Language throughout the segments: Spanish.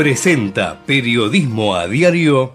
presenta Periodismo a Diario.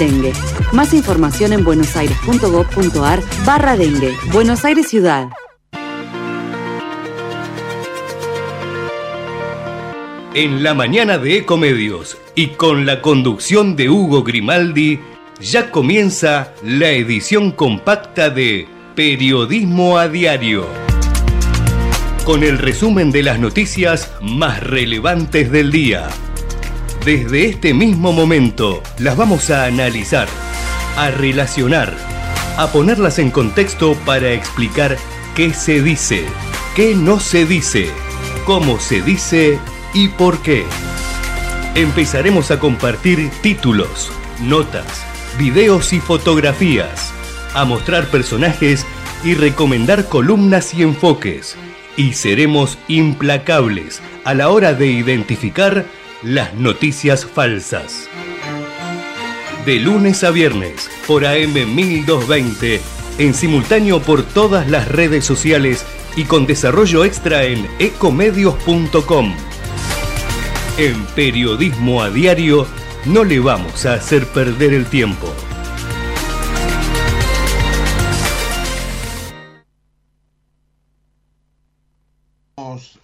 dengue. Más información en buenosaires.gov.ar barra dengue. Buenos Aires Ciudad. En la mañana de Ecomedios y con la conducción de Hugo Grimaldi, ya comienza la edición compacta de Periodismo a Diario. Con el resumen de las noticias más relevantes del día. Desde este mismo momento las vamos a analizar, a relacionar, a ponerlas en contexto para explicar qué se dice, qué no se dice, cómo se dice y por qué. Empezaremos a compartir títulos, notas, videos y fotografías, a mostrar personajes y recomendar columnas y enfoques. Y seremos implacables a la hora de identificar las noticias falsas. De lunes a viernes por AM 1220, en simultáneo por todas las redes sociales y con desarrollo extra en ecomedios.com. En Periodismo a Diario no le vamos a hacer perder el tiempo.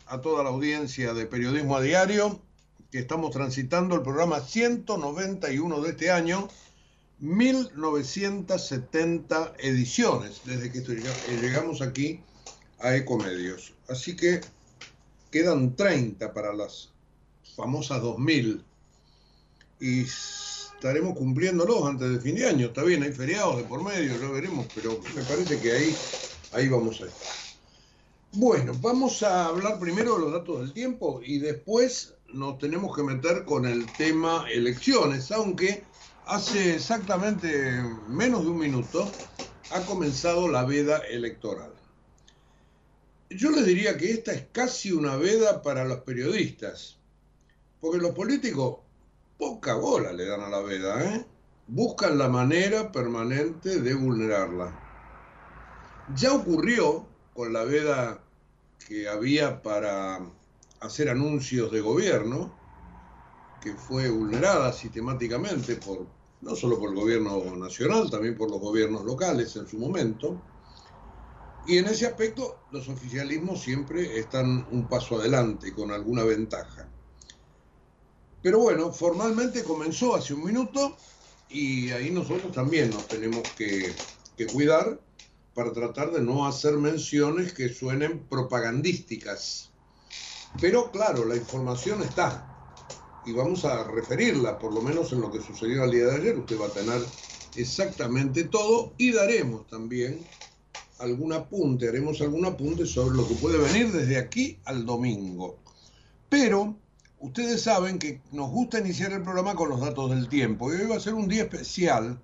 a toda la audiencia de Periodismo a Diario que estamos transitando el programa 191 de este año, 1970 ediciones desde que llegamos aquí a Ecomedios. Así que quedan 30 para las famosas 2000 y estaremos cumpliéndolos antes de fin de año. Está bien, hay feriados de por medio, ya veremos, pero me parece que ahí, ahí vamos a estar. Bueno, vamos a hablar primero de los datos del tiempo y después nos tenemos que meter con el tema elecciones, aunque hace exactamente menos de un minuto ha comenzado la veda electoral. Yo les diría que esta es casi una veda para los periodistas, porque los políticos poca bola le dan a la veda, ¿eh? buscan la manera permanente de vulnerarla. Ya ocurrió con la veda que había para hacer anuncios de gobierno, que fue vulnerada sistemáticamente por no solo por el gobierno nacional, también por los gobiernos locales en su momento. Y en ese aspecto los oficialismos siempre están un paso adelante, con alguna ventaja. Pero bueno, formalmente comenzó hace un minuto y ahí nosotros también nos tenemos que, que cuidar para tratar de no hacer menciones que suenen propagandísticas pero claro, la información está y vamos a referirla, por lo menos en lo que sucedió al día de ayer. Usted va a tener exactamente todo y daremos también algún apunte, haremos algún apunte sobre lo que puede venir desde aquí al domingo. Pero ustedes saben que nos gusta iniciar el programa con los datos del tiempo y hoy va a ser un día especial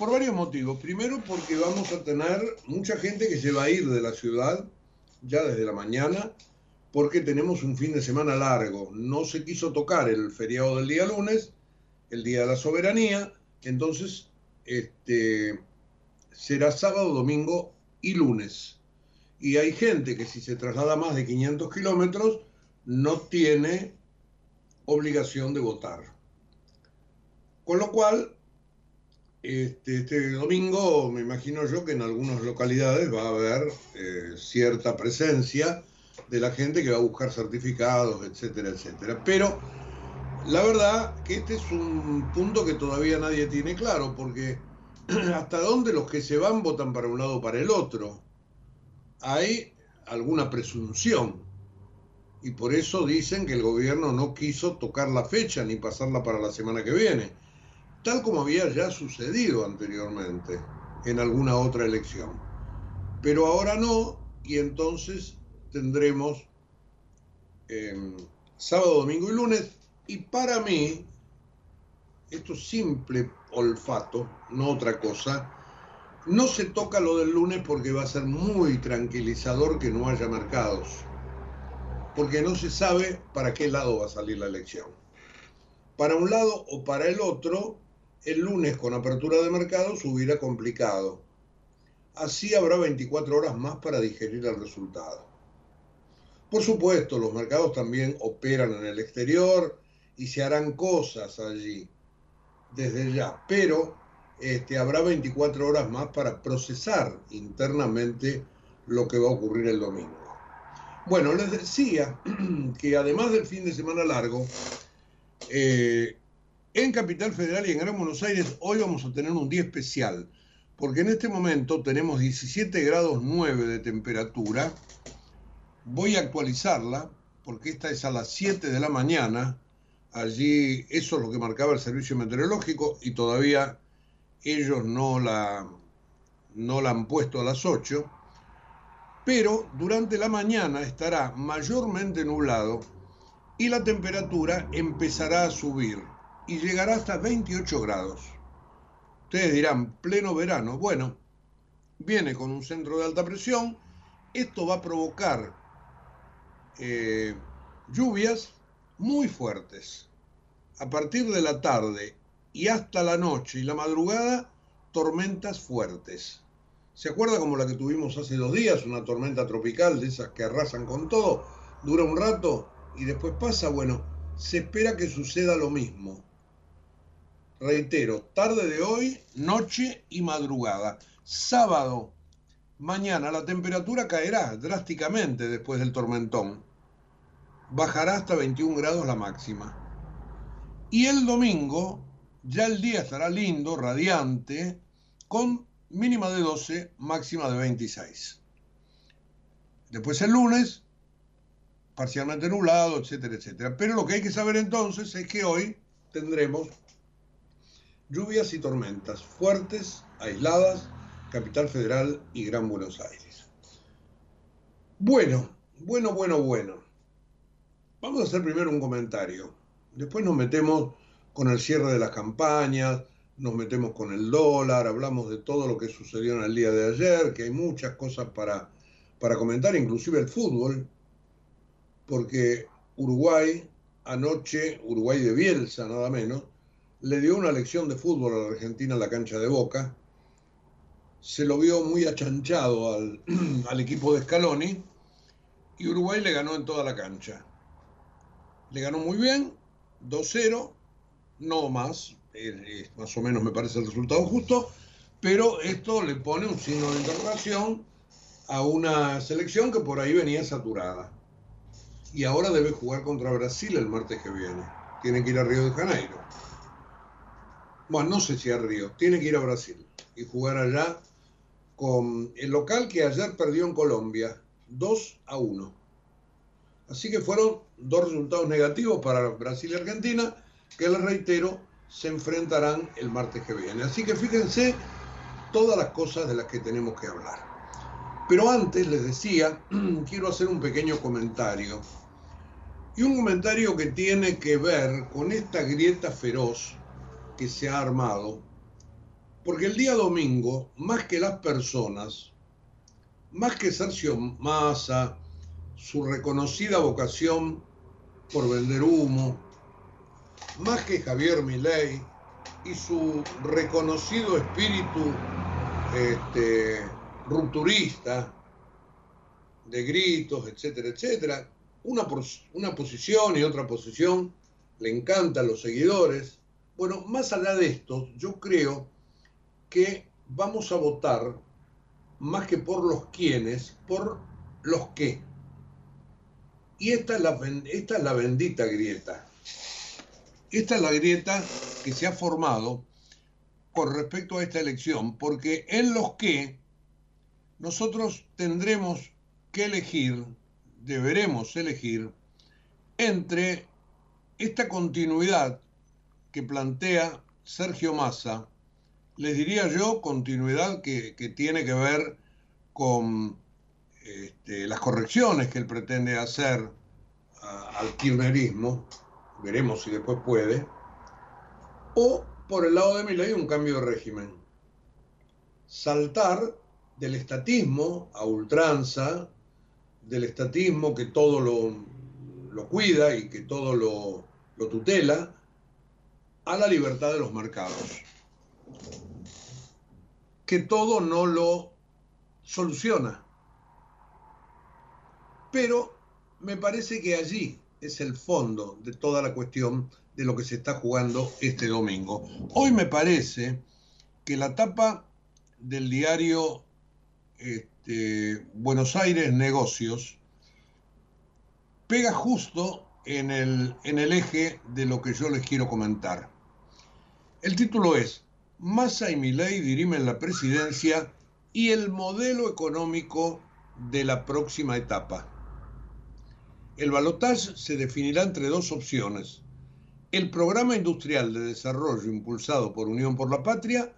por varios motivos. Primero porque vamos a tener mucha gente que se va a ir de la ciudad ya desde la mañana porque tenemos un fin de semana largo. No se quiso tocar el feriado del día lunes, el día de la soberanía, entonces este, será sábado, domingo y lunes. Y hay gente que si se traslada más de 500 kilómetros no tiene obligación de votar. Con lo cual, este, este, domingo me imagino yo que en algunas localidades va a haber eh, cierta presencia de la gente que va a buscar certificados, etcétera, etcétera. Pero la verdad que este es un punto que todavía nadie tiene claro, porque hasta dónde los que se van votan para un lado o para el otro. Hay alguna presunción. Y por eso dicen que el gobierno no quiso tocar la fecha ni pasarla para la semana que viene, tal como había ya sucedido anteriormente en alguna otra elección. Pero ahora no, y entonces tendremos em, sábado, domingo y lunes Y para mí, esto es simple olfato, no otra cosa, no se toca lo del lunes porque va a ser muy tranquilizador que no haya mercados, porque no se sabe para qué lado va a salir la elección. Para un lado o para el otro, el lunes con apertura de mercados hubiera complicado. Así habrá 24 horas más para digerir el resultado. Por supuesto, los mercados también operan en el exterior y se harán cosas allí desde ya, pero este, habrá 24 horas más para procesar internamente lo que va a ocurrir el domingo. Bueno, les decía que además del fin de semana largo, eh, en Capital Federal y en Gran Buenos Aires hoy vamos a tener un día especial, porque en este momento tenemos 17 grados 9 de temperatura. Voy a actualizarla, porque esta es a las 7 de la mañana. Allí eso es lo que marcaba el servicio meteorológico y todavía ellos no la, no la han puesto a las 8. Pero durante la mañana estará mayormente nublado y la temperatura empezará a subir y llegará hasta 28 grados. Ustedes dirán, pleno verano. Bueno, viene con un centro de alta presión. Esto va a provocar eh, lluvias muy fuertes. A partir de la tarde y hasta la noche y la madrugada, tormentas fuertes. ¿Se acuerda como la que tuvimos hace dos días? Una tormenta tropical de esas que arrasan con todo. Dura un rato y después pasa. Bueno, se espera que suceda lo mismo reitero, tarde de hoy, noche y madrugada. Sábado, mañana la temperatura caerá drásticamente después del tormentón. Bajará hasta 21 grados la máxima. Y el domingo, ya el día estará lindo, radiante, con mínima de 12, máxima de 26. Después el lunes, parcialmente nublado, etcétera, etcétera. Pero lo que hay que saber entonces es que hoy tendremos lluvias y tormentas fuertes, aisladas, Capital Federal y Gran Buenos Aires. Bueno, bueno, bueno, bueno. Vamos a hacer primero un comentario. Después nos metemos con el cierre de las campañas, nos metemos con el dólar, hablamos de todo lo que sucedió en el día de ayer, que hay muchas cosas para, para comentar, inclusive el fútbol, porque Uruguay, anoche, Uruguay de Bielsa nada menos, le dio una lección de fútbol a la Argentina en la cancha de Boca. Se lo vio muy achanchado al, equipo de Scaloni y Uruguay le ganó en toda la cancha. Le ganó muy bien, 2-0, no más, más o menos me parece el resultado justo, pero esto le pone un signo de interrogación a una selección que por ahí venía saturada. Y ahora debe jugar contra Brasil el martes que viene. Tiene que ir a Río de Janeiro bueno, no sé si a Río, tiene que ir a Brasil y jugar allá con el local que ayer perdió en Colombia, 2 a 1. Así que fueron dos resultados negativos para Brasil y Argentina, que les reitero, se enfrentarán el martes que viene. Así que fíjense todas las cosas de las que tenemos que hablar. Pero antes les decía, quiero hacer un pequeño comentario. Y un comentario que tiene que ver con esta grieta feroz que se ha armado, porque el día domingo, más que las personas, más que Sergio Massa, su reconocida vocación por vender humo, más que Javier Milei y su reconocido espíritu este, rupturista, de gritos, etcétera, etcétera, una, una posición y otra posición, le encantan los seguidores, bueno, más allá de esto, yo creo que vamos a votar más que por los quienes, por los qué. Y esta es la, esta es la bendita grieta. Esta es la grieta que se ha formado con respecto a esta elección, porque en los que nosotros tendremos que elegir, deberemos elegir, entre esta continuidad que plantea Sergio Massa, les diría yo, continuidad que, tiene que ver con este, las correcciones que él pretende hacer al kirchnerismo, veremos si después puede, o por el lado de mi ley un cambio de régimen. Saltar del estatismo a ultranza, del estatismo que todo lo, cuida y que todo lo, lo tutela, a la libertad de los mercados, que todo no lo soluciona. Pero me parece que allí es el fondo de toda la cuestión de lo que se está jugando este domingo. Hoy me parece que la tapa del diario este, Buenos Aires Negocios pega justo en el, en el eje de lo que yo les quiero comentar. El título es Massa y Milei dirimen la presidencia y el modelo económico de la próxima etapa. El balotaje se definirá entre dos opciones. El programa industrial de desarrollo impulsado por Unión por la Patria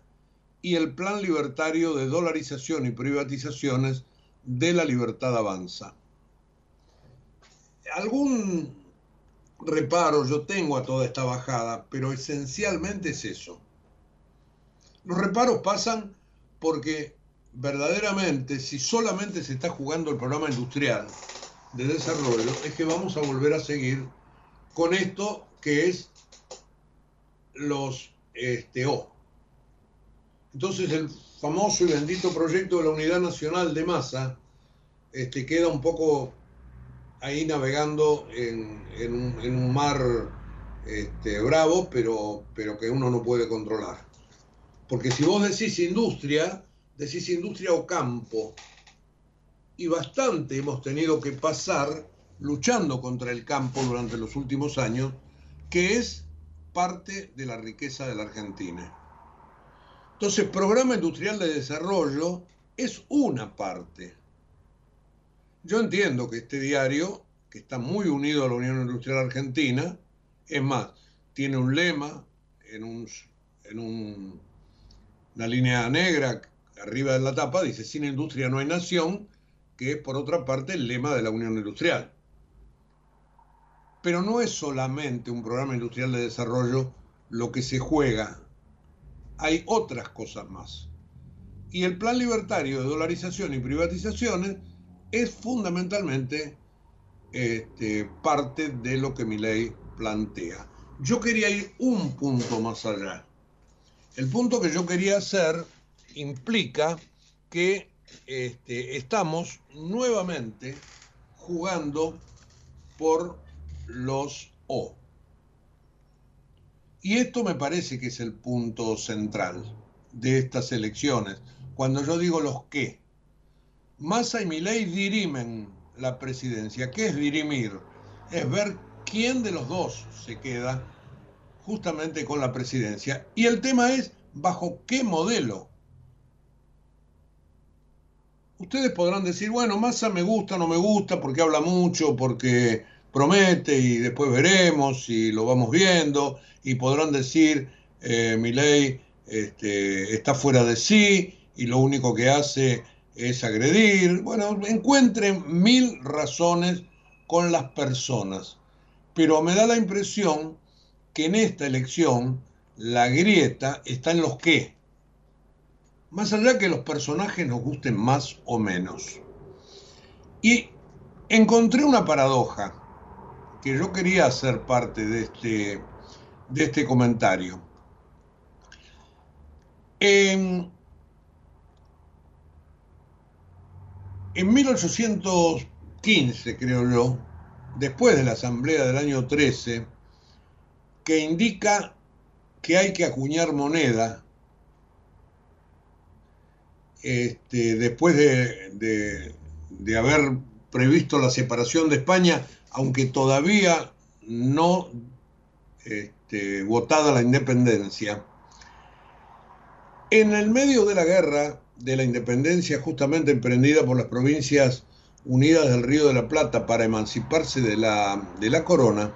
y el plan libertario de dolarización y privatizaciones de la libertad avanza. Algún reparo yo tengo a toda esta bajada, pero esencialmente es eso. Los reparos pasan porque verdaderamente si solamente se está jugando el programa industrial, de desarrollo es que vamos a volver a seguir con esto que es los este, O. Entonces el famoso y bendito proyecto de la Unidad Nacional de Masa este, queda un poco ahí navegando en, un, mar este, bravo, pero, pero que uno no puede controlar. Porque si vos decís industria, decís industria o campo, y bastante hemos tenido que pasar luchando contra el campo durante los últimos años, que es parte de la riqueza de la Argentina. Entonces, programa industrial de desarrollo es una parte. Yo entiendo que este diario, que está muy unido a la Unión Industrial Argentina, es más, tiene un lema en, en una línea negra arriba de la tapa, dice, sin industria no hay nación, que es por otra parte el lema de la Unión Industrial. Pero no es solamente un programa industrial de desarrollo lo que se juega, hay otras cosas más. Y el plan libertario de dolarización y privatizaciones es fundamentalmente este, parte de lo que mi ley plantea. Yo quería ir un punto más allá. El punto que yo quería hacer implica que este, estamos nuevamente jugando por los O. Y esto me parece que es el punto central de estas elecciones. Cuando yo digo los qué, Massa y Milei dirimen la presidencia. ¿Qué es dirimir? Es ver quién de los dos se queda justamente con la presidencia. Y el tema es bajo qué modelo ustedes podrán decir, bueno, Massa me gusta, no me gusta, porque habla mucho, porque promete y después veremos y lo vamos viendo, y podrán decir, eh, mi ley este, está fuera de sí y lo único que hace es agredir. Bueno, encuentren mil razones con las personas, pero me da la impresión que en esta elección la grieta está en los qué más allá que los personajes nos gusten más o menos. Y encontré una paradoja que yo quería hacer parte de este, de este comentario. En, en 1815, creo yo, después de la Asamblea del año 13, que indica que hay que acuñar moneda este, después de, haber previsto la separación de España, aunque todavía no este, votada la independencia, en el medio de la guerra de la independencia justamente emprendida por las provincias unidas del Río de la Plata para emanciparse de la, de la corona,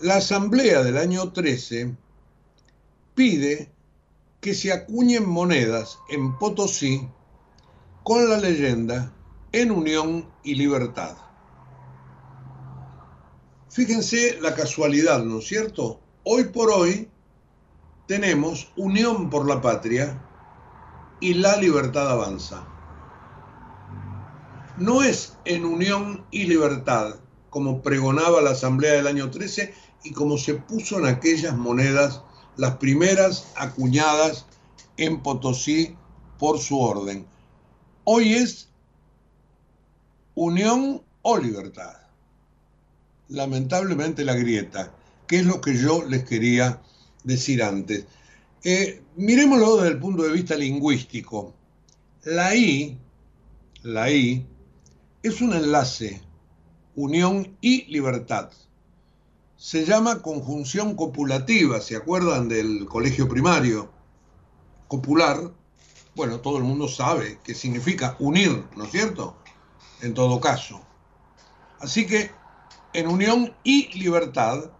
la asamblea del año 13 pide que se acuñen monedas en Potosí con la leyenda en unión y libertad. Fíjense la casualidad, ¿no es cierto? Hoy por hoy tenemos Unión por la Patria y la libertad avanza. No es en unión y libertad, como pregonaba la Asamblea del año 13 y como se puso en aquellas monedas, las primeras acuñadas en Potosí por su orden. Hoy es unión o libertad lamentablemente la grieta, que es lo que yo les quería decir antes. Eh, miremoslo desde el punto de vista lingüístico. La I, la I, es un enlace, unión y libertad. Se llama conjunción copulativa, ¿se acuerdan del colegio primario? Copular, bueno, todo el mundo sabe que significa unir, ¿no es cierto? En todo caso. Así que en unión y libertad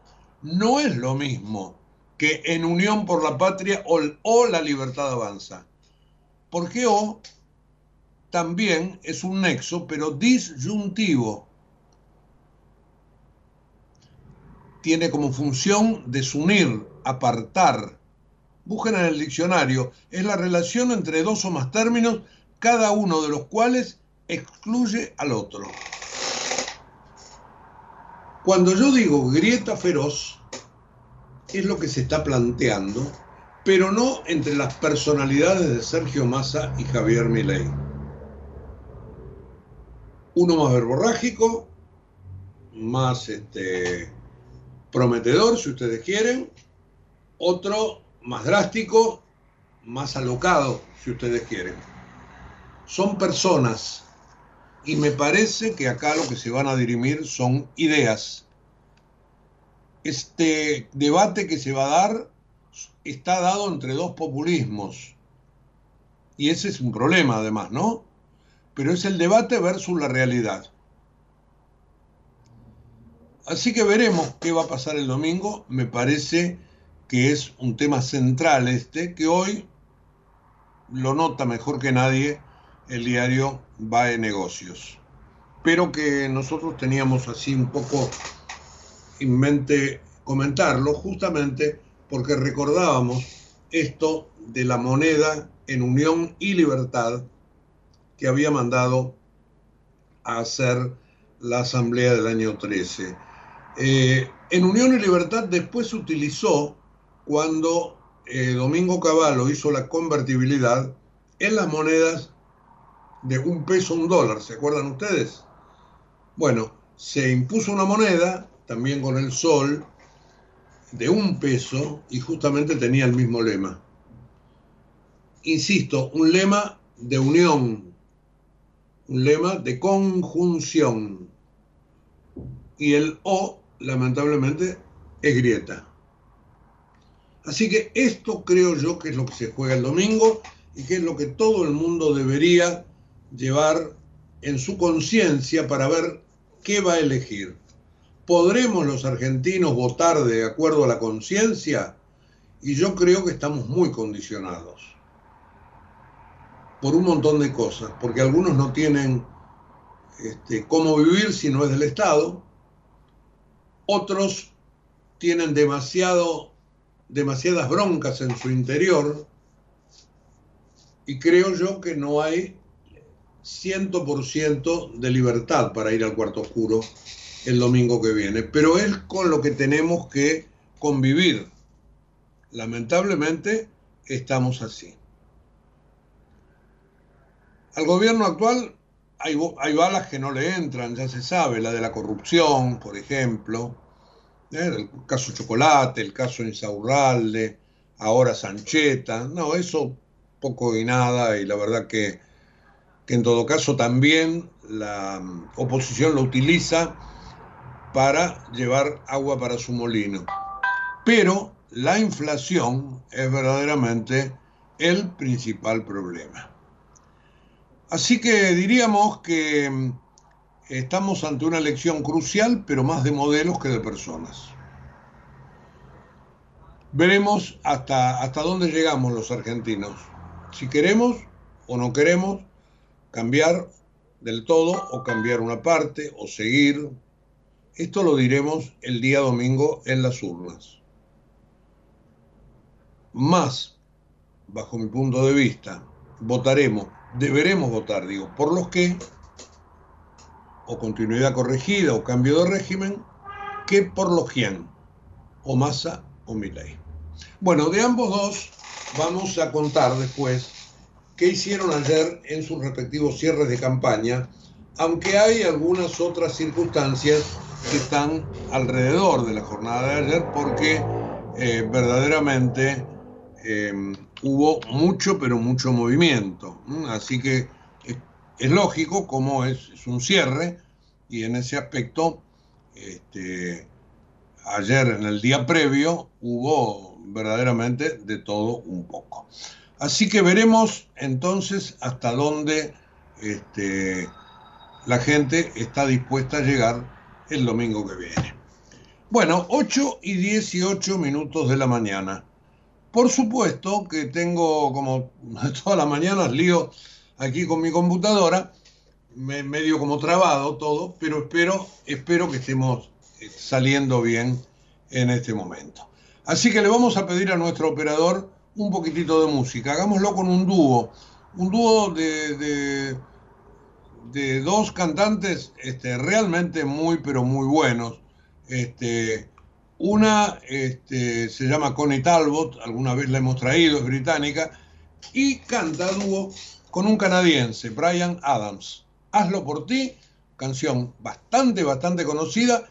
no es lo mismo que en unión por la patria o, la libertad avanza. Porque O también es un nexo, pero disyuntivo. Tiene como función desunir, apartar. Busquen en el diccionario. Es la relación entre dos o más términos, cada uno de los cuales excluye al otro. Cuando yo digo grieta feroz, es lo que se está planteando, pero no entre las personalidades de Sergio Massa y Javier Milei. Uno más verborrágico, más este, prometedor, si ustedes quieren, otro más drástico, más alocado, si ustedes quieren. Son personas y me parece que acá lo que se van a dirimir son ideas. Este debate que se va a dar está dado entre dos populismos. Y ese es un problema además, ¿no? Pero es el debate versus la realidad. Así que veremos qué va a pasar el domingo. Me parece que es un tema central este, que hoy lo nota mejor que nadie el diario va de negocios. Pero que nosotros teníamos así un poco en mente comentarlo, justamente porque recordábamos esto de la moneda en unión y libertad que había mandado a hacer la Asamblea del año 13. Eh, en unión y libertad después se utilizó cuando eh, Domingo Cavallo hizo la convertibilidad en las monedas de un peso un dólar, ¿se acuerdan ustedes? Bueno, se impuso una moneda, también con el sol, de un peso y justamente tenía el mismo lema. Insisto, un lema de unión, un lema de conjunción. Y el O, lamentablemente, es grieta. Así que esto creo yo que es lo que se juega el domingo y que es lo que todo el mundo debería llevar en su conciencia para ver qué va a elegir. ¿Podremos los argentinos votar de acuerdo a la conciencia? Y yo creo que estamos muy condicionados por un montón de cosas, porque algunos no tienen este, cómo vivir si no es del Estado, otros tienen demasiado, demasiadas broncas en su interior, y creo yo que no hay 100% de libertad para ir al cuarto oscuro el domingo que viene, pero es con lo que tenemos que convivir. Lamentablemente estamos así. Al gobierno actual hay, balas que no le entran, ya se sabe, la de la corrupción, por ejemplo, ¿eh? el caso Chocolate, el caso Insaurralde, ahora Sancheta, no, eso poco y nada, y la verdad que que en todo caso también la mm, oposición lo utiliza para llevar agua para su molino. Pero la inflación es verdaderamente el principal problema. Así que diríamos que mm, estamos ante una elección crucial, pero más de modelos que de personas. Veremos hasta, hasta dónde llegamos los argentinos, si queremos o no queremos, cambiar del todo o cambiar una parte o seguir Esto lo diremos el día domingo en las urnas. Más, bajo mi punto de vista, votaremos, deberemos votar, digo, por los que, o continuidad corregida o cambio de régimen, que por los quién, o Massa o Milei. Bueno, de ambos dos vamos a contar después qué hicieron ayer en sus respectivos cierres de campaña, aunque hay algunas otras circunstancias que están alrededor de la jornada de ayer porque eh, verdaderamente eh, hubo mucho, pero mucho movimiento. Así que es, lógico, como es, un cierre, y en ese aspecto, este, ayer en el día previo hubo verdaderamente de todo un poco. Así que veremos entonces hasta dónde este, la gente está dispuesta a llegar el domingo que viene. Bueno, 8 y 18 minutos de la mañana. Por supuesto que tengo como todas las mañanas lío aquí con mi computadora, medio como trabado todo, pero espero, espero que estemos eh, saliendo bien en este momento. Así que le vamos a pedir a nuestro operador un poquitito de música. Hagámoslo con un dúo, un dúo de, de, dos cantantes este, realmente muy, pero muy buenos. Este, una este, se llama Connie Talbot, alguna vez la hemos traído, es británica, y canta dúo con un canadiense, Brian Adams. Hazlo por ti, canción bastante, bastante conocida,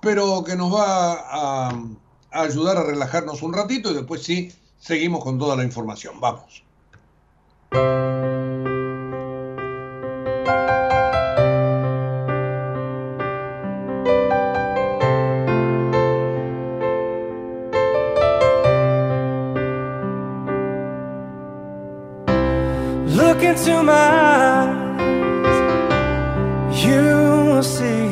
pero que nos va a, a ayudar a relajarnos un ratito y después sí, seguimos con toda la información. Vamos. Into my eyes, you will see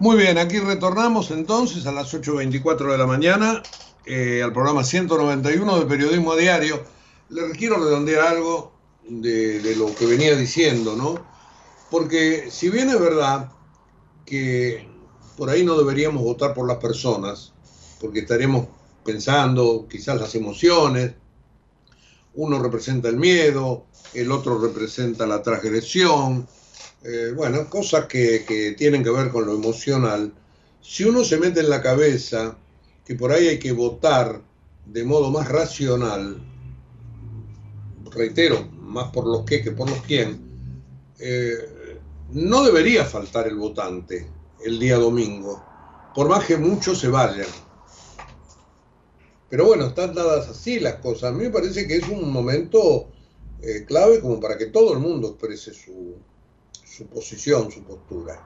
Muy bien, aquí retornamos entonces a las 8.24 de la mañana eh, al programa 191 de Periodismo a Diario. Le quiero redondear algo de, de lo que venía diciendo, ¿no? Porque si bien es verdad que por ahí no deberíamos votar por las personas, porque estaremos pensando quizás las emociones, uno representa el miedo, el otro representa la transgresión, eh, bueno, cosas que, que tienen que ver con lo emocional. Si uno se mete en la cabeza que por ahí hay que votar de modo más racional, reitero, más por los que que por los quién, eh, no debería faltar el votante el día domingo, por más que muchos se vayan. Pero bueno, están dadas así las cosas. A mí me parece que es un momento eh, clave como para que todo el mundo exprese su, su posición, su postura.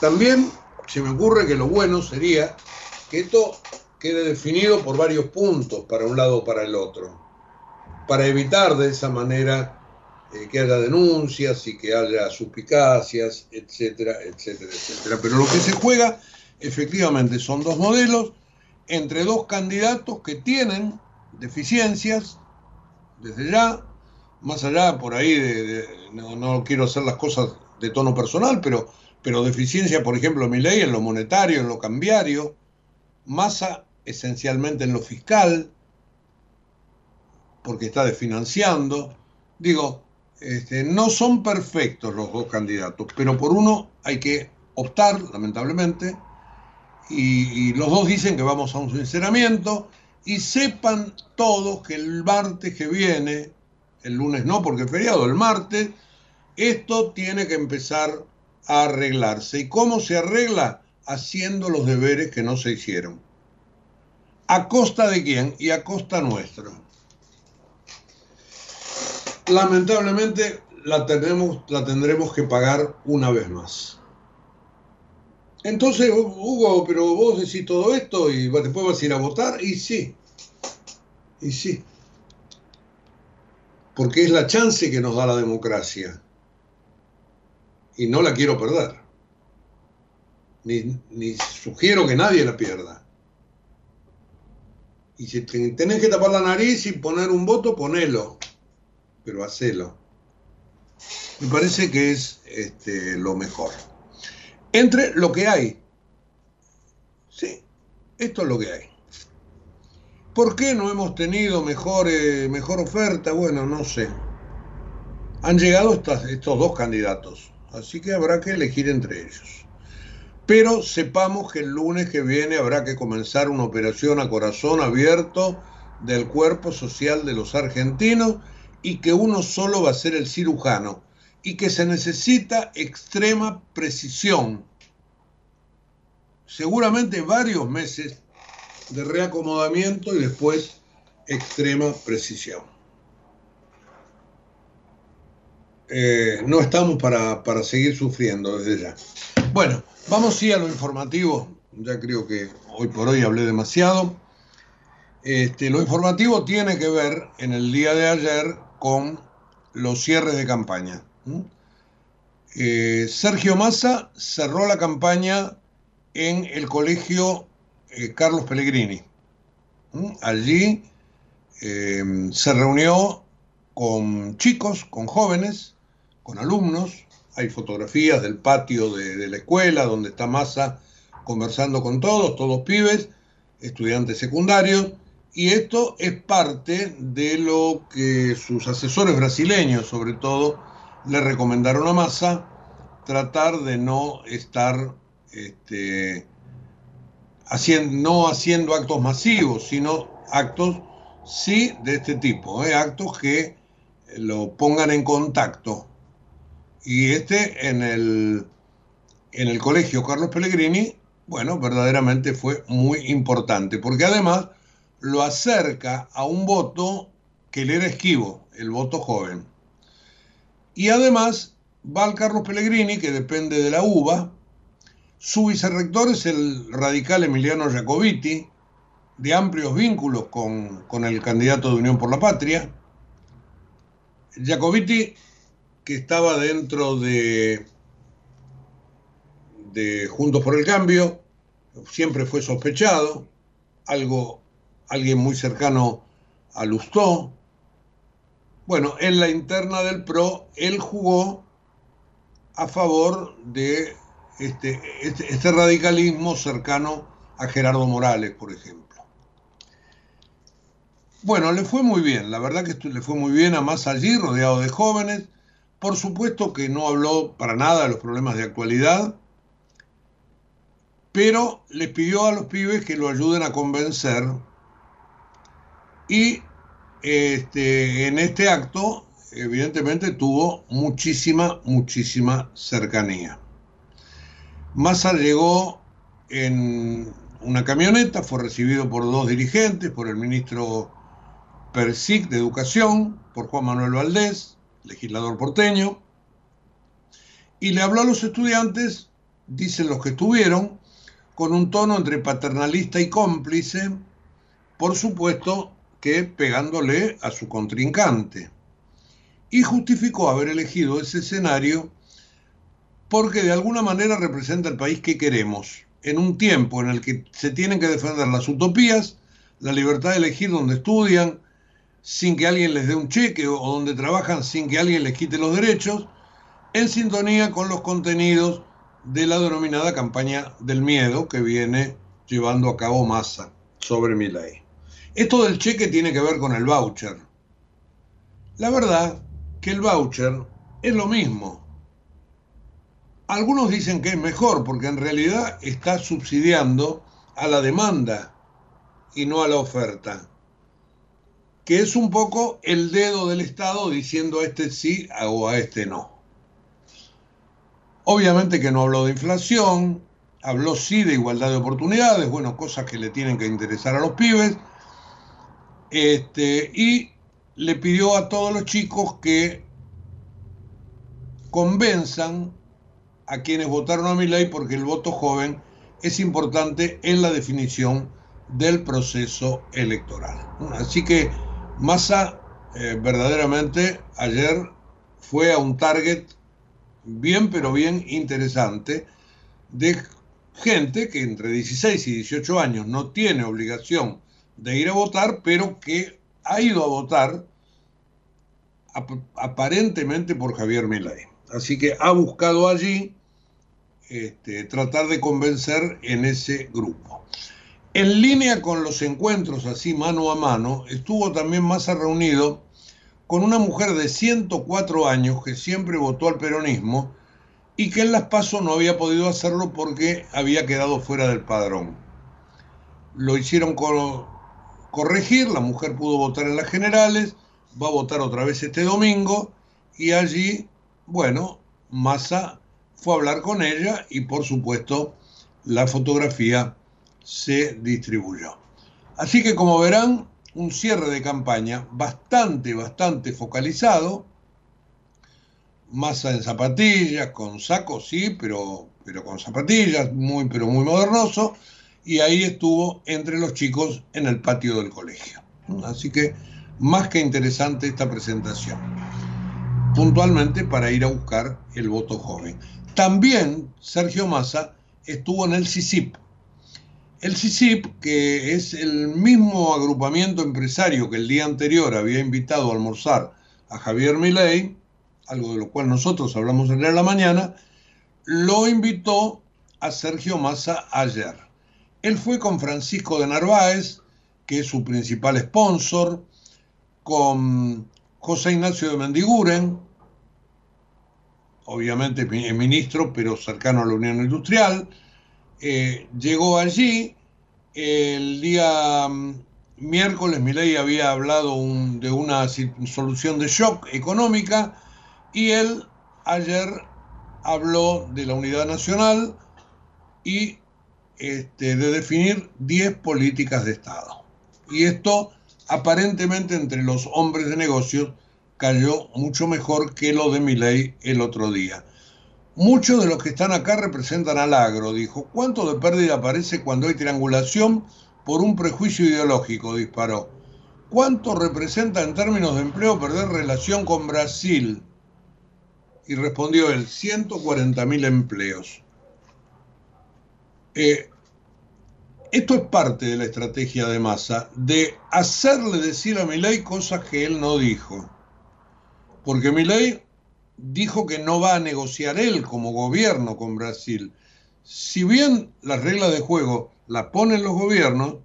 También se me ocurre que lo bueno sería que esto quede definido por varios puntos para un lado o para el otro, para evitar de esa manera eh, que haya denuncias y que haya suspicacias, etcétera, etcétera, etcétera. Pero lo que se juega efectivamente son dos modelos entre dos candidatos que tienen deficiencias desde ya, más allá por ahí de, de- no, no quiero hacer las cosas de tono personal, pero, pero deficiencia, por ejemplo, mi ley en lo monetario, en lo cambiario, masa esencialmente en lo fiscal, porque está desfinanciando. Digo, este, no son perfectos los dos candidatos, pero por uno hay que optar, lamentablemente, y, y los dos dicen que vamos a un sinceramiento, y sepan todos que el martes que viene, el lunes no porque es feriado, el martes, esto tiene que empezar a arreglarse. ¿Y cómo se arregla? Haciendo los deberes que no se hicieron. ¿A costa de quién? Y a costa nuestra. Lamentablemente la, tenemos, la tendremos que pagar una vez más. Entonces, Hugo, pero vos decís todo esto y después vas a ir a votar, y sí, y sí, porque es la chance que nos da la democracia, y no la quiero perder, ni, ni sugiero que nadie la pierda. Y si te- tenés que tapar la nariz y poner un voto, ponelo, pero hacelo. Me parece que es este, lo mejor entre lo que hay. Sí, esto es lo que hay. ¿Por qué no hemos tenido mejor, eh, mejor oferta? Bueno, no sé. Han llegado estos dos candidatos, así que habrá que elegir entre ellos. Pero sepamos que el lunes que viene habrá que comenzar una operación a corazón abierto del cuerpo social de los argentinos y que uno solo va a ser el cirujano y que se necesita extrema precisión. Seguramente varios meses de reacomodamiento y después extrema precisión. Eh, no estamos para, para seguir sufriendo desde ya. Bueno, vamos sí a lo informativo. Ya creo que hoy por hoy hablé demasiado. Este, lo informativo tiene que ver en el día de ayer con los cierres de campaña. Eh, Sergio Massa cerró la campaña en el colegio eh, Carlos Pellegrini. ¿m? Allí eh, se reunió con chicos, con jóvenes, con alumnos. Hay fotografías del patio de, de la escuela donde está Massa conversando con todos, todos pibes, estudiantes secundarios. Y esto es parte de lo que sus asesores brasileños, sobre todo, le recomendaron a Massa tratar de no estar este, haciendo, no haciendo actos masivos, sino actos, sí, de este tipo, ¿eh? actos que lo pongan en contacto. Y este en el, en el colegio Carlos Pellegrini, bueno, verdaderamente fue muy importante, porque además lo acerca a un voto que le era esquivo, el voto joven. Y además va al Carlos Pellegrini, que depende de la UBA, su vicerrector es el radical Emiliano Jacobiti, de amplios vínculos con, con el candidato de Unión por la Patria. Jacobiti, que estaba dentro de, de Juntos por el Cambio, siempre fue sospechado, algo, alguien muy cercano a Lustó. Bueno, en la interna del PRO, él jugó a favor de este, este, este radicalismo cercano a Gerardo Morales, por ejemplo. Bueno, le fue muy bien, la verdad que le fue muy bien a más allí, rodeado de jóvenes. Por supuesto que no habló para nada de los problemas de actualidad, pero les pidió a los pibes que lo ayuden a convencer y este, en este acto evidentemente tuvo muchísima, muchísima cercanía. Massa llegó en una camioneta, fue recibido por dos dirigentes, por el ministro Persic de Educación, por Juan Manuel Valdés, legislador porteño, y le habló a los estudiantes, dicen los que estuvieron, con un tono entre paternalista y cómplice, por supuesto que pegándole a su contrincante. Y justificó haber elegido ese escenario porque de alguna manera representa el país que queremos, en un tiempo en el que se tienen que defender las utopías, la libertad de elegir donde estudian, sin que alguien les dé un cheque o donde trabajan sin que alguien les quite los derechos, en sintonía con los contenidos de la denominada campaña del miedo que viene llevando a cabo Massa sobre mi ley. Esto del cheque tiene que ver con el voucher. La verdad que el voucher es lo mismo. Algunos dicen que es mejor porque en realidad está subsidiando a la demanda y no a la oferta, que es un poco el dedo del Estado diciendo a este sí o a este no. Obviamente que no habló de inflación, habló sí de igualdad de oportunidades, bueno, cosas que le tienen que interesar a los pibes, este, y le pidió a todos los chicos que convenzan a quienes votaron a mi ley porque el voto joven es importante en la definición del proceso electoral. Así que Massa eh, verdaderamente ayer fue a un target bien, pero bien interesante de gente que entre 16 y 18 años no tiene obligación de ir a votar, pero que ha ido a votar aparentemente por Javier Milei. Así que ha buscado allí este, tratar de convencer en ese grupo. En línea con los encuentros así mano a mano, estuvo también Massa reunido con una mujer de 104 años que siempre votó al peronismo y que en las PASO no había podido hacerlo porque había quedado fuera del padrón. Lo hicieron corregir, la mujer pudo votar en las generales, va a votar otra vez este domingo y allí, bueno, Massa fue a hablar con ella y por supuesto la fotografía se distribuyó. Así que como verán, un cierre de campaña bastante, bastante focalizado. Masa en zapatillas, con saco, sí, pero, pero con zapatillas, muy, pero muy modernoso. Y ahí estuvo entre los chicos en el patio del colegio. Así que más que interesante esta presentación. Puntualmente para ir a buscar el voto joven. También Sergio Massa estuvo en el CICIP, el CICIP, que es el mismo agrupamiento empresario que el día anterior había invitado a almorzar a Javier Milei, algo de lo cual nosotros hablamos en la mañana, lo invitó a Sergio Massa ayer. Él fue con Francisco de Narváez, que es su principal sponsor, con José Ignacio de Mendiguren, obviamente ministro, pero cercano a la Unión Industrial, eh, llegó allí, el día mm, miércoles Milei había hablado de una solución de shock económica y él ayer habló de la unidad nacional y este, de definir 10 políticas de Estado. Y esto aparentemente entre los hombres de negocios cayó mucho mejor que lo de Milei el otro día. Muchos de los que están acá representan al agro, dijo. ¿Cuánto de pérdida aparece cuando hay triangulación por un prejuicio ideológico? disparó. ¿Cuánto representa en términos de empleo perder relación con Brasil? Y respondió él, 140.000 empleos. Eh, esto es parte de la estrategia de Massa, de hacerle decir a Milei cosas que él no dijo. Porque Milei dijo que no va a negociar él como gobierno con Brasil. Si bien las reglas de juego las ponen los gobiernos,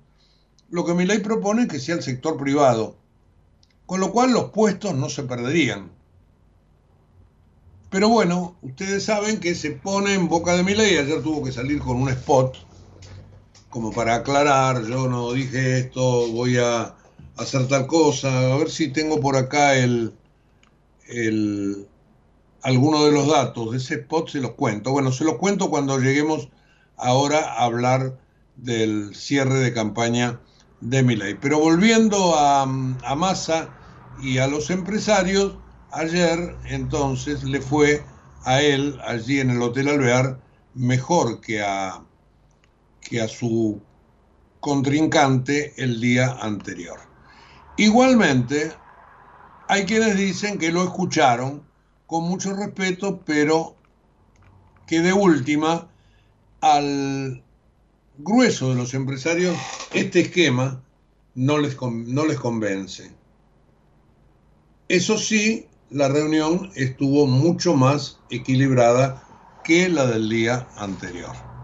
lo que Milei propone es que sea el sector privado, con lo cual los puestos no se perderían. Pero bueno, ustedes saben que se pone en boca de Milei, ayer tuvo que salir con un spot como para aclarar, yo no dije esto, voy a hacer tal cosa, a ver si tengo por acá el, el alguno de los datos de ese spot, se los cuento. Bueno, se los cuento cuando lleguemos ahora a hablar del cierre de campaña de Milei. Pero volviendo a, a Massa y a los empresarios, ayer entonces le fue a él allí en el Hotel Alvear mejor que a que a su contrincante el día anterior. Igualmente, hay quienes dicen que lo escucharon con mucho respeto, pero que de última al grueso de los empresarios este esquema no les, no les convence. Eso sí, la reunión estuvo mucho más equilibrada que la del día anterior.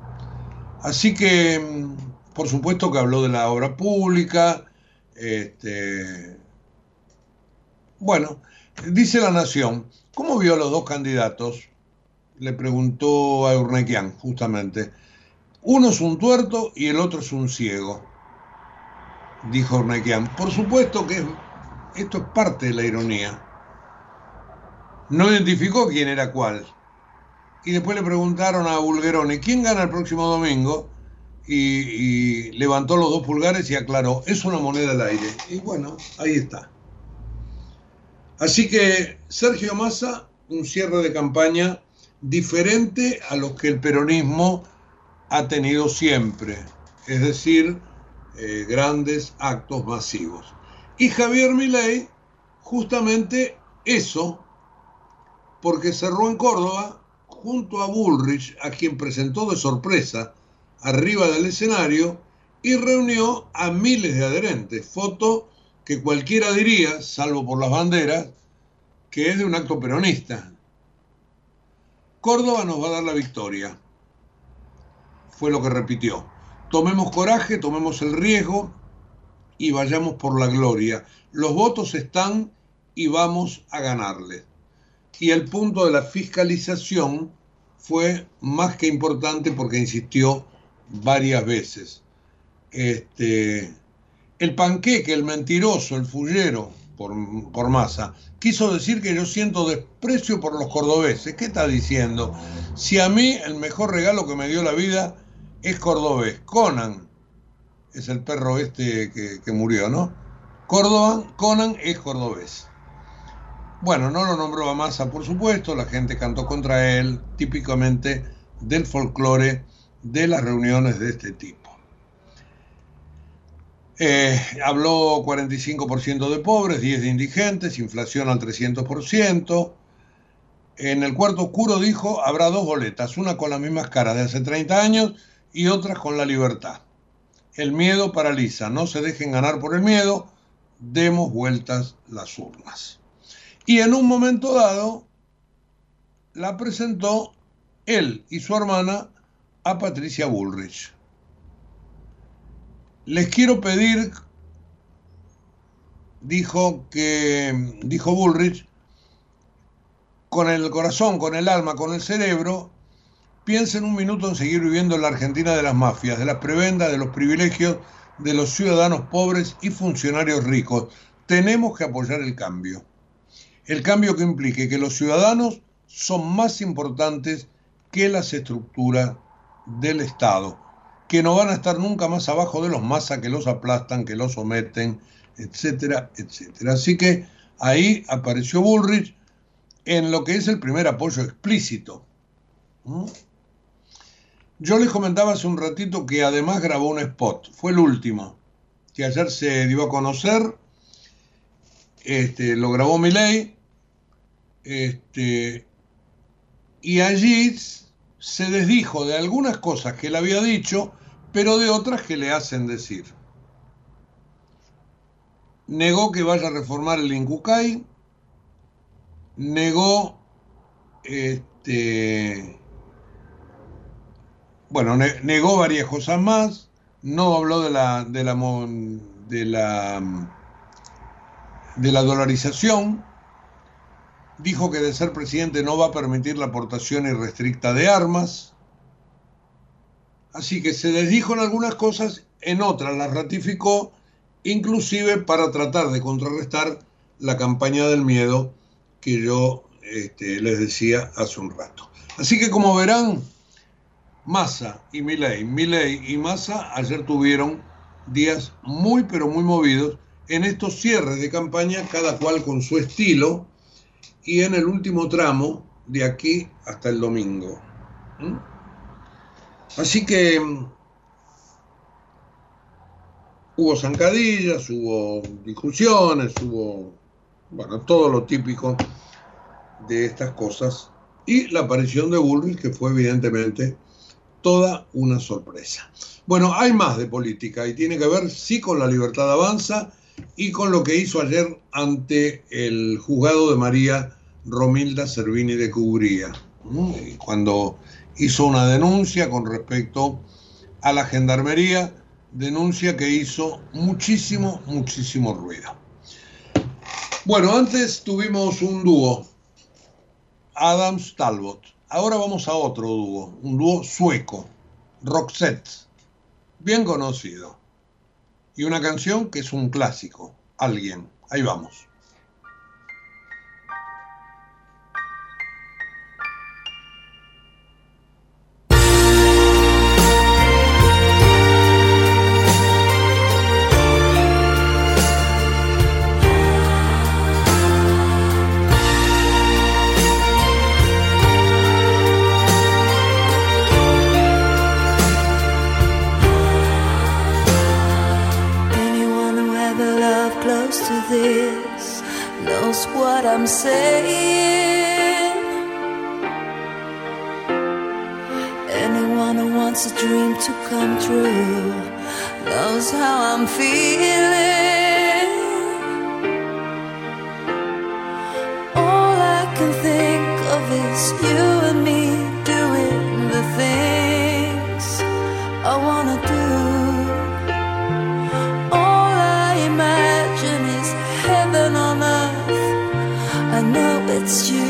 Así que, por supuesto que habló de la obra pública. Este, bueno, dice la Nación, ¿cómo vio a los dos candidatos? Le preguntó a Urnequian, justamente. Uno es un tuerto y el otro es un ciego, dijo Urnequian. Por supuesto que esto es parte de la ironía. No identificó quién era cuál y después le preguntaron a Bulgeroni, ¿quién gana el próximo domingo? Y, levantó los dos pulgares y aclaró, es una moneda al aire. Y bueno, ahí está. Así que Sergio Massa, un cierre de campaña diferente a los que el peronismo ha tenido siempre, es decir, eh, grandes actos masivos. Y Javier Milei, justamente eso, porque cerró en Córdoba junto a Bullrich, a quien presentó de sorpresa arriba del escenario, y reunió a miles de adherentes, foto que cualquiera diría, salvo por las banderas, que es de un acto peronista. Córdoba nos va a dar la victoria, fue lo que repitió. Tomemos coraje, tomemos el riesgo y vayamos por la gloria. Los votos están y vamos a ganarles y el punto de la fiscalización fue más que importante porque insistió varias veces. Este, el panqueque, el mentiroso, el fullero, por, por masa, quiso decir que yo siento desprecio por los cordobeses. ¿Qué está diciendo? Si a mí el mejor regalo que me dio la vida es cordobés. Conan es el perro este que, que murió, ¿no? Córdoba, Conan es cordobés. Bueno, no lo nombró a Massa, por supuesto, la gente cantó contra él, típicamente del folclore de las reuniones de este tipo. Eh, habló 45% de pobres, 10 de indigentes, inflación al 300%. En el cuarto oscuro dijo, habrá dos boletas, una con las mismas caras de hace 30 años y otra con la libertad. El miedo paraliza, no se dejen ganar por el miedo, demos vueltas las urnas. Y en un momento dado la presentó él y su hermana a Patricia Bullrich. Les quiero pedir, dijo que dijo Bullrich, con el corazón, con el alma, con el cerebro, piensen un minuto en seguir viviendo en la Argentina de las mafias, de las prebendas, de los privilegios de los ciudadanos pobres y funcionarios ricos. Tenemos que apoyar el cambio el cambio que implique que los ciudadanos son más importantes que las estructuras del Estado, que no van a estar nunca más abajo de los masas que los aplastan, que los someten, etcétera, etcétera. Así que ahí apareció Bullrich en lo que es el primer apoyo explícito. Yo les comentaba hace un ratito que además grabó un spot, fue el último, que ayer se dio a conocer este, lo grabó Milei, este, y allí se desdijo de algunas cosas que él había dicho, pero de otras que le hacen decir. Negó que vaya a reformar el Incucay, negó este bueno, negó varias cosas más, no habló de la de la de la de la dolarización, dijo que de ser presidente no va a permitir la aportación irrestricta de armas. Así que se desdijo en algunas cosas, en otras las ratificó, inclusive para tratar de contrarrestar la campaña del miedo que yo este, les decía hace un rato. Así que como verán, Massa y Milei, Milei y Massa ayer tuvieron días muy pero muy movidos en estos cierres de campaña, cada cual con su estilo, y en el último tramo de aquí hasta el domingo. ¿Mm? Así que mm, hubo zancadillas, hubo discusiones, hubo, bueno, todo lo típico de estas cosas y la aparición de Bullrich que fue evidentemente toda una sorpresa. Bueno, hay más de política y tiene que ver sí con la libertad avanza y con lo que hizo ayer ante el juzgado de María Romilda Servini de Cubría, cuando hizo una denuncia con respecto a la gendarmería, denuncia que hizo muchísimo, muchísimo ruido. Bueno, antes tuvimos un dúo, Adams Talbot. Ahora vamos a otro dúo, un dúo sueco, Roxette, bien conocido y una canción que es un clásico, Alguien. Ahí vamos. Saying. Anyone who wants a dream to come true knows how I'm feeling. All I can think of is you and me doing the things I wanna do. It's you.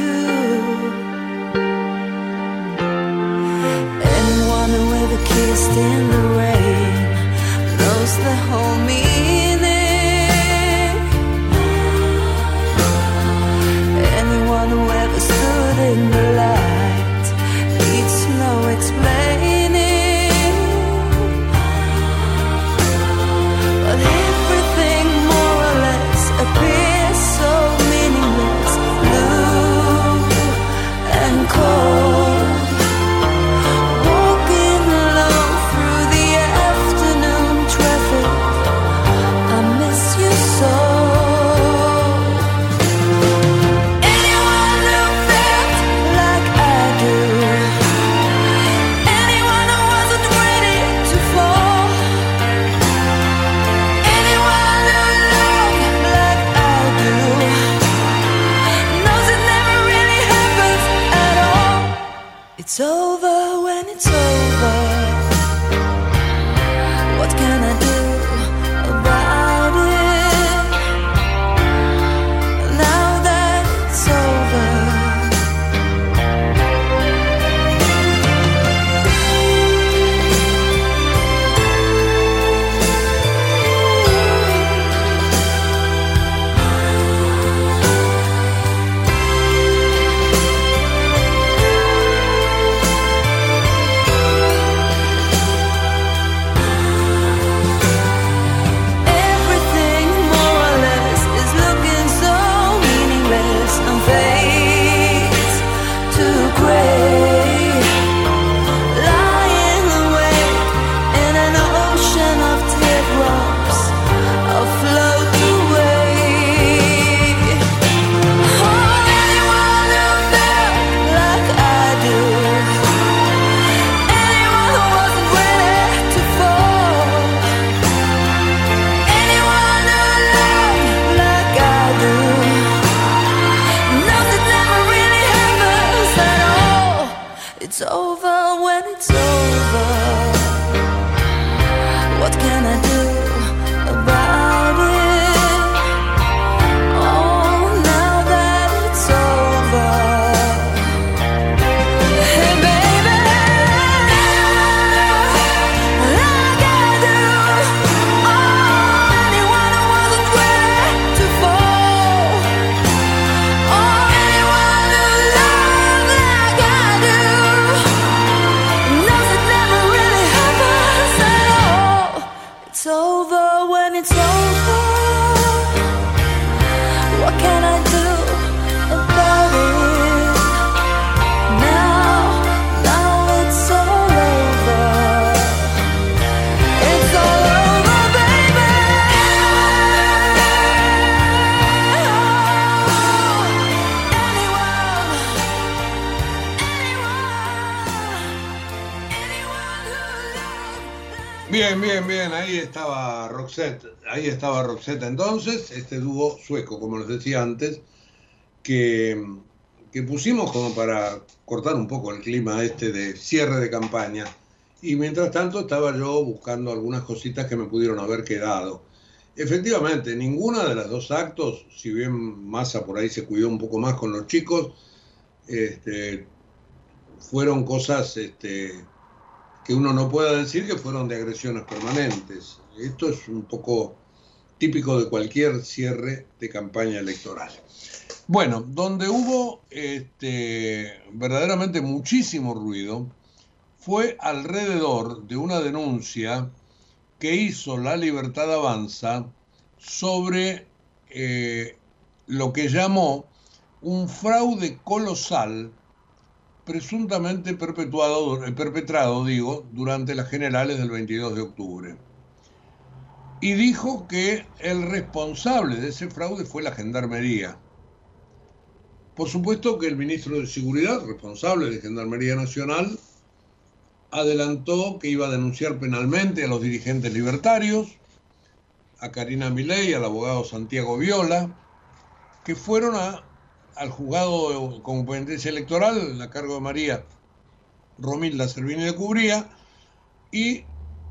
Que pusimos como para cortar un poco el clima este de cierre de campaña. Y mientras tanto estaba yo buscando algunas cositas que me pudieron haber quedado. Efectivamente, ninguna de las dos actos, si bien Massa por ahí se cuidó un poco más con los chicos, este, fueron cosas este, que uno no pueda decir que fueron de agresiones permanentes. Esto es un poco típico de cualquier cierre de campaña electoral. Bueno, donde hubo este, verdaderamente muchísimo ruido fue alrededor de una denuncia que hizo La Libertad Avanza sobre eh, lo que llamó un fraude colosal presuntamente perpetuado, eh, perpetrado, digo, durante las generales del 22 de octubre. Y dijo que el responsable de ese fraude fue la Gendarmería. Por supuesto que el ministro de Seguridad, responsable de Gendarmería Nacional, adelantó que iba a denunciar penalmente a los dirigentes libertarios, a Karina Milei, al abogado Santiago Viola, que fueron a al juzgado de competencia electoral a cargo de María Romilda Servini de Cubría y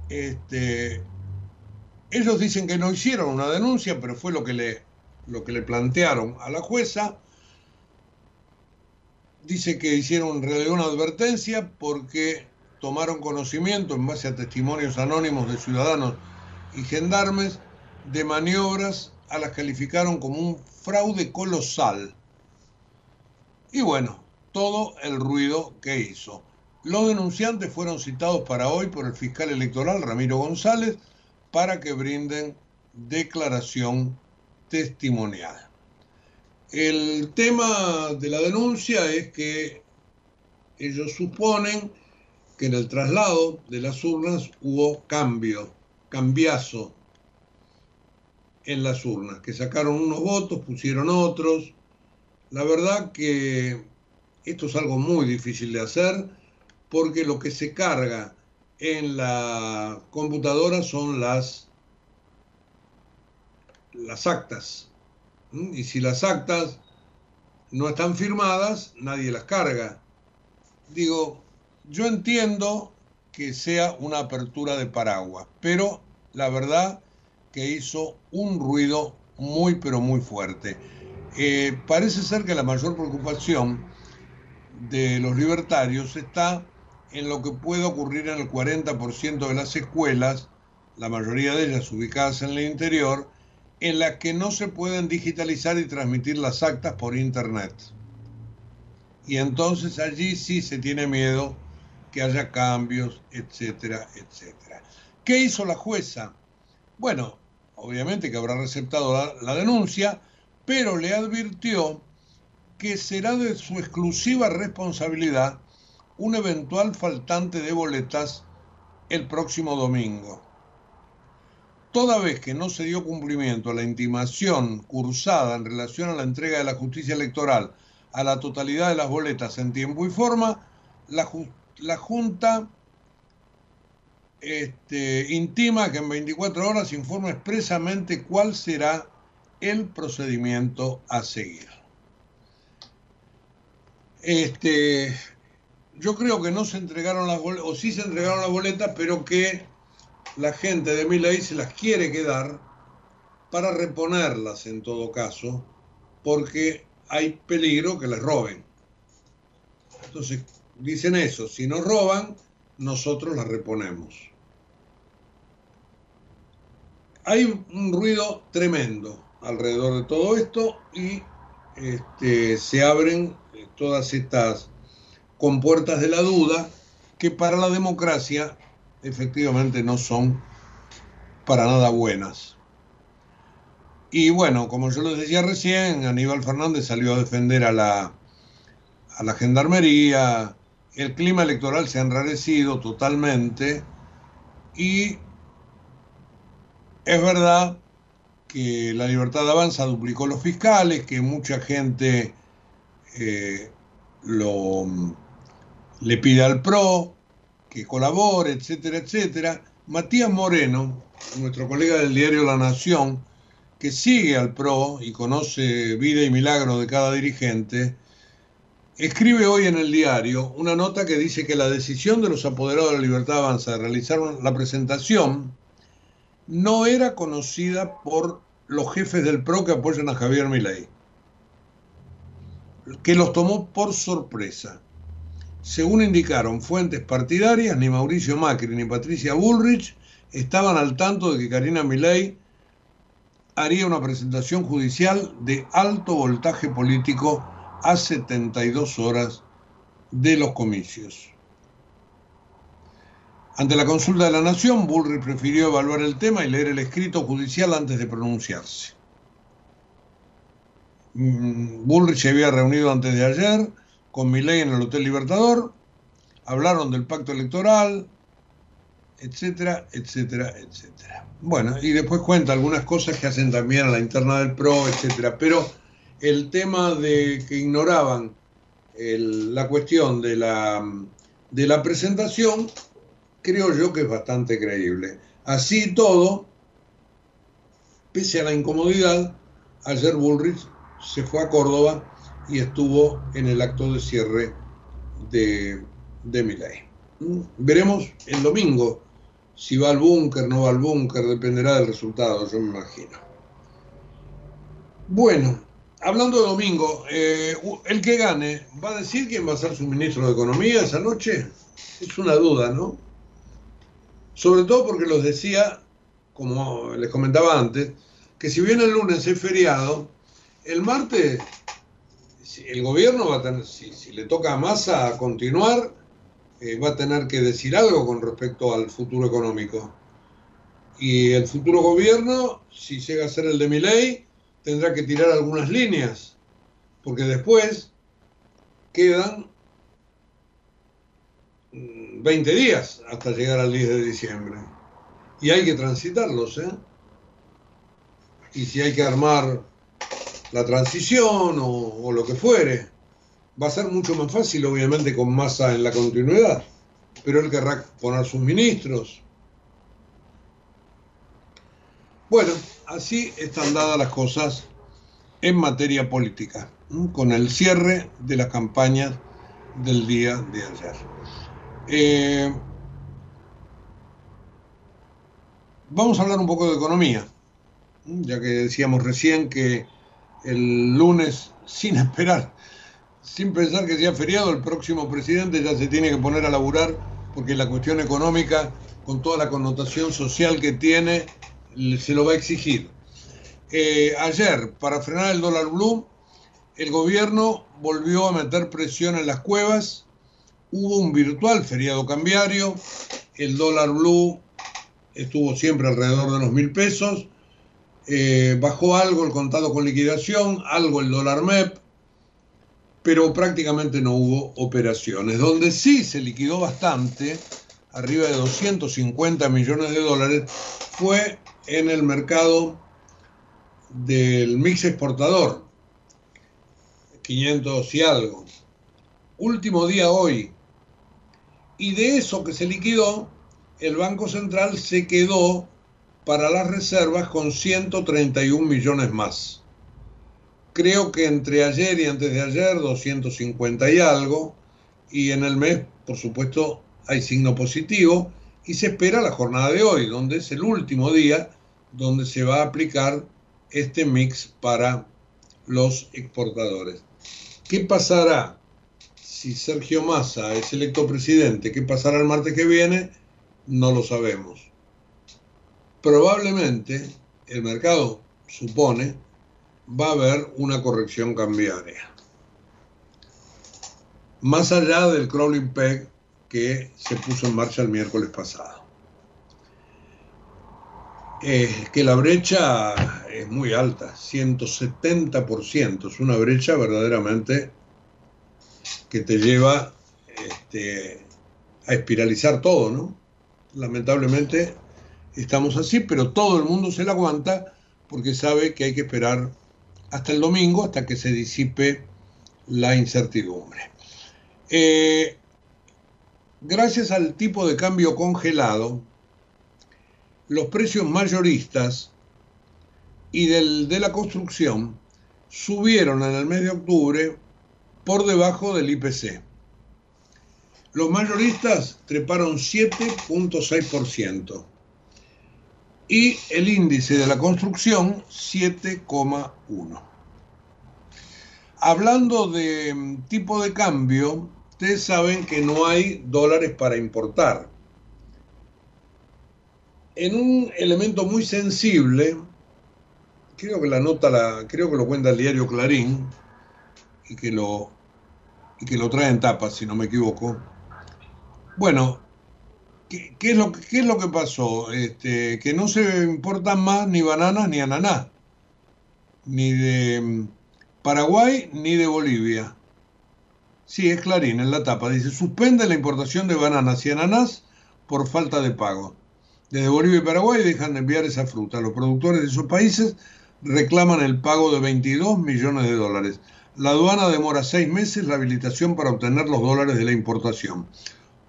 este, ellos dicen que no hicieron una denuncia, pero fue lo que le, lo que le plantearon a la jueza. Dice que hicieron una advertencia porque tomaron conocimiento en base a testimonios anónimos de ciudadanos y gendarmes de maniobras a las calificaron como un fraude colosal y bueno, todo el ruido que hizo. Los denunciantes fueron citados para hoy por el fiscal electoral Ramiro González para que brinden declaración testimonial. El tema de la denuncia es que ellos suponen que en el traslado de las urnas hubo cambio, cambiazo en las urnas, que sacaron unos votos, pusieron otros, la verdad que esto es algo muy difícil de hacer porque lo que se carga en la computadora son las, las actas. Y si las actas no están firmadas, nadie las carga. Digo, yo entiendo que sea una apertura de paraguas, pero la verdad que hizo un ruido muy, pero muy fuerte. Eh, parece ser que la mayor preocupación de los libertarios está en lo que puede ocurrir en el 40% de las escuelas, la mayoría de ellas ubicadas en el interior, en las que no se pueden digitalizar y transmitir las actas por Internet. Y entonces allí sí se tiene miedo que haya cambios, etcétera, etcétera. ¿Qué hizo la jueza? Bueno, obviamente que habrá receptado la, la denuncia, pero le advirtió que será de su exclusiva responsabilidad un eventual faltante de boletas el próximo domingo. Toda vez que no se dio cumplimiento a la intimación cursada en relación a la entrega de la justicia electoral a la totalidad de las boletas en tiempo y forma, la, la Junta este, intima que en 24 horas informe expresamente cuál será el procedimiento a seguir. Este, yo creo que no se entregaron las boletas, o sí se entregaron las boletas, pero que la gente de Milay se las quiere quedar para reponerlas en todo caso, porque hay peligro que les roben. Entonces, dicen eso, si nos roban, nosotros las reponemos. Hay un ruido tremendo alrededor de todo esto y este, se abren todas estas compuertas de la duda que para la democracia efectivamente no son para nada buenas. Y bueno, como yo les decía recién, Aníbal Fernández salió a defender a la, a la gendarmería, el clima electoral se ha enrarecido totalmente y es verdad que la libertad avanza duplicó los fiscales, que mucha gente eh, lo, le pide al PRO que colabore, etcétera, etcétera. Matías Moreno, nuestro colega del diario La Nación, que sigue al PRO y conoce vida y milagro de cada dirigente, escribe hoy en el diario una nota que dice que la decisión de los apoderados de la Libertad Avanza de realizar la presentación no era conocida por los jefes del PRO que apoyan a Javier Milei, que los tomó por sorpresa. Según indicaron fuentes partidarias, ni Mauricio Macri ni Patricia Bullrich estaban al tanto de que Karina Milei haría una presentación judicial de alto voltaje político a 72 horas de los comicios. Ante la consulta de la Nación, Bullrich prefirió evaluar el tema y leer el escrito judicial antes de pronunciarse. Mm, Bullrich se había reunido antes de ayer con Milei en el Hotel Libertador, hablaron del pacto electoral, etcétera, etcétera, etcétera. Bueno, y después cuenta algunas cosas que hacen también a la interna del PRO, etcétera, pero el tema de que ignoraban la cuestión de la, de la presentación, creo yo que es bastante creíble. Así todo, pese a la incomodidad, ayer Bullrich se fue a Córdoba y estuvo en el acto de cierre de, de Milay. ¿Mm? Veremos el domingo si va al búnker, no va al búnker, dependerá del resultado, yo me imagino. Bueno, hablando de domingo, eh, el que gane, ¿va a decir quién va a ser su ministro de Economía esa noche? Es una duda, ¿no? Sobre todo porque los decía, como les comentaba antes, que si bien el lunes es feriado, el martes el gobierno va a tener, si, le toca a Massa continuar, eh, va a tener que decir algo con respecto al futuro económico. Y el futuro gobierno, si llega a ser el de mi ley, tendrá que tirar algunas líneas, porque después quedan 20 mm, días hasta llegar al 10 de diciembre. Y hay que transitarlos, ¿eh? Y si hay que armar la transición o, lo que fuere. Va a ser mucho más fácil, obviamente, con masa en la continuidad, pero él querrá poner sus ministros. Bueno, así están dadas las cosas en materia política, con el cierre de las campañas del día de ayer. Eh, vamos a hablar un poco de economía, ya que decíamos recién que el lunes sin esperar, sin pensar que sea feriado, el próximo presidente ya se tiene que poner a laburar porque la cuestión económica, con toda la connotación social que tiene, se lo va a exigir. Eh, ayer, para frenar el dólar blue, el gobierno volvió a meter presión en las cuevas, hubo un virtual feriado cambiario, el dólar blue estuvo siempre alrededor de los mil pesos, eh, bajó algo el contado con liquidación, algo el dólar MEP, pero prácticamente no hubo operaciones. Donde sí se liquidó bastante, arriba de 250 millones de dólares, fue en el mercado del mix exportador, 500 y algo. Último día hoy. Y de eso que se liquidó, el Banco Central se quedó para las reservas con 131 millones más. Creo que entre ayer y antes de ayer 250 y algo, y en el mes, por supuesto, hay signo positivo, y se espera la jornada de hoy, donde es el último día donde se va a aplicar este mix para los exportadores. ¿Qué pasará si Sergio Massa es electo presidente? ¿Qué pasará el martes que viene? No lo sabemos probablemente el mercado supone va a haber una corrección cambiaria. Más allá del crawling peg que se puso en marcha el miércoles pasado. que la brecha es muy alta, 170%. Es una brecha verdaderamente que te lleva este, a espiralizar todo, ¿no? Lamentablemente estamos así, pero todo el mundo se la aguanta porque sabe que hay que esperar hasta el domingo, hasta que se disipe la incertidumbre. Eh, gracias al tipo de cambio congelado, los precios mayoristas y del, de la construcción subieron en el mes de octubre por debajo del IPC. Los mayoristas treparon 7.6% y el índice de la construcción 7,1%. Hablando de mm, tipo de cambio, ustedes saben que no hay dólares para importar. En un elemento muy sensible, creo que la nota la, creo que lo cuenta el diario Clarín y que lo y que lo trae en tapa, si no me equivoco. Bueno, ¿qué, es lo que pasó? Este, que no se importan más ni bananas ni ananá, ni de mm, Paraguay ni de Bolivia. Sí, es Clarín en la tapa. Dice, suspende la importación de bananas y ananás por falta de pago. Desde Bolivia y Paraguay dejan de enviar esa fruta. Los productores de esos países reclaman el pago de 22 millones de dólares. La aduana demora seis meses la habilitación para obtener los dólares de la importación.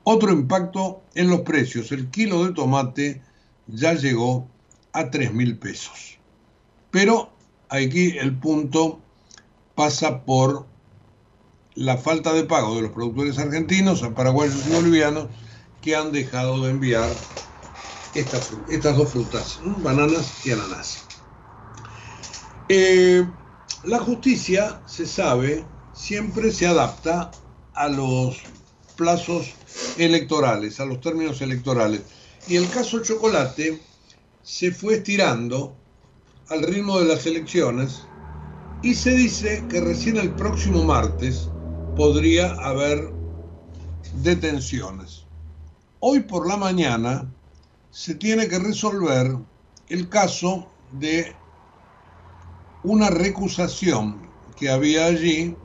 Otro impacto en los precios. El kilo de tomate ya llegó a 3 mil pesos. Pero aquí el punto pasa por la falta de pago de los productores argentinos paraguayos y bolivianos que han dejado de enviar estas, estas dos frutas, bananas y ananas. Eh, la justicia, se sabe, siempre se adapta a los plazos electorales, a los términos electorales. Y el caso Chocolate se fue estirando al ritmo de las elecciones y se dice que recién el próximo martes podría haber detenciones. Hoy por la mañana se tiene que resolver el caso de una recusación que había allí.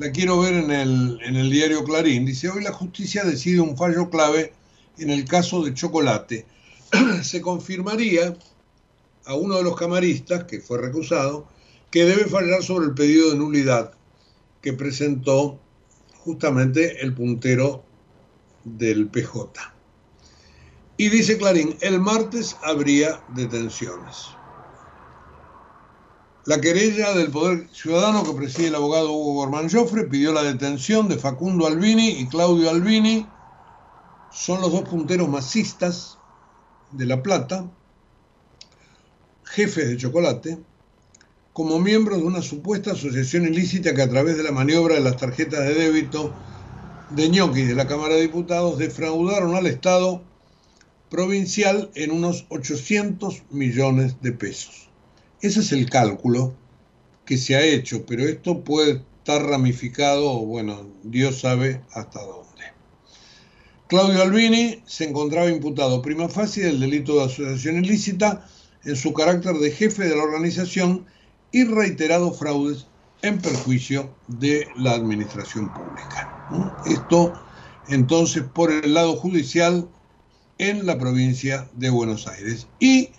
La quiero ver en el, en el diario Clarín. Dice, hoy la justicia decide un fallo clave en el caso de Chocolate. se confirmaría a uno de los camaristas, que fue recusado, que debe fallar sobre el pedido de nulidad que presentó justamente el puntero del PJ. Y dice Clarín, el martes habría detenciones. La querella del Poder Ciudadano que preside el abogado Hugo Gorman Joffre pidió la detención de Facundo Albini y Claudio Albini. Son los dos punteros masistas de La Plata, jefes de chocolate, como miembros de una supuesta asociación ilícita que a través de la maniobra de las tarjetas de débito de ñoquis de la Cámara de Diputados defraudaron al Estado provincial en unos 800 millones de pesos. Ese es el cálculo que se ha hecho, pero esto puede estar ramificado, bueno, Dios sabe hasta dónde. Claudio Albini se encontraba imputado prima facie del delito de asociación ilícita en su carácter de jefe de la organización y reiterados fraudes en perjuicio de la administración pública. Esto entonces por el lado judicial en la provincia de Buenos Aires. Y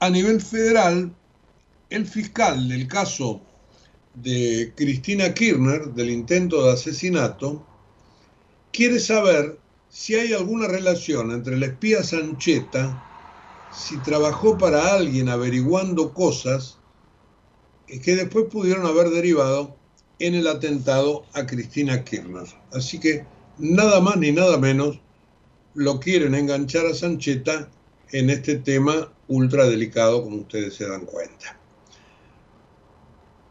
a nivel federal, el fiscal del caso de Cristina Kirchner, del intento de asesinato, quiere saber si hay alguna relación entre la espía Sancheta, si trabajó para alguien averiguando cosas que después pudieron haber derivado en el atentado a Cristina Kirchner. Así que nada más ni nada menos lo quieren enganchar a Sancheta en este tema ultra delicado, como ustedes se dan cuenta.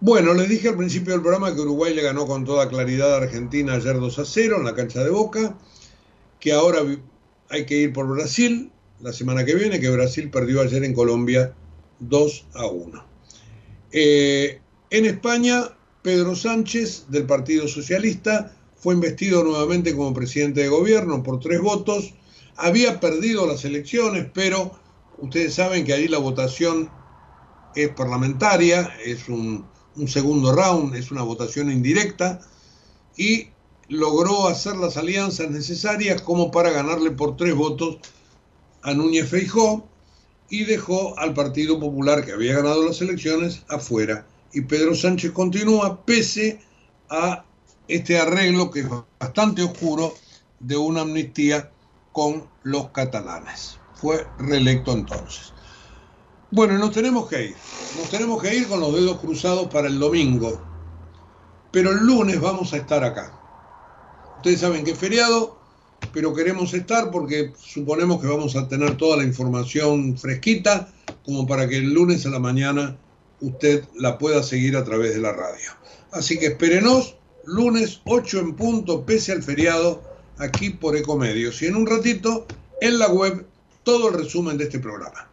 Bueno, les dije al principio del programa que Uruguay le ganó con toda claridad a Argentina ayer 2 a 0 en la cancha de Boca, que ahora hay que ir por Brasil la semana que viene, que Brasil perdió ayer en Colombia 2 a 1. Eh, en España, Pedro Sánchez, del Partido Socialista, fue investido nuevamente como presidente de gobierno por tres votos. Había perdido las elecciones, pero Ustedes saben que ahí la votación es parlamentaria, es un, un segundo round, es una votación indirecta y logró hacer las alianzas necesarias como para ganarle por tres votos a Núñez Feijó y dejó al Partido Popular, que había ganado las elecciones, afuera. Y Pedro Sánchez continúa pese a este arreglo que es bastante oscuro de una amnistía con los catalanes. Fue reelecto entonces. Bueno, nos tenemos que ir. Nos tenemos que ir con los dedos cruzados para el domingo. Pero el lunes vamos a estar acá. Ustedes saben que es feriado, pero queremos estar porque suponemos que vamos a tener toda la información fresquita como para que el lunes a la mañana usted la pueda seguir a través de la radio. Así que espérenos, lunes 8 en punto, pese al feriado, aquí por Ecomedios. Y en un ratito, en la web, todo el resumen de este programa.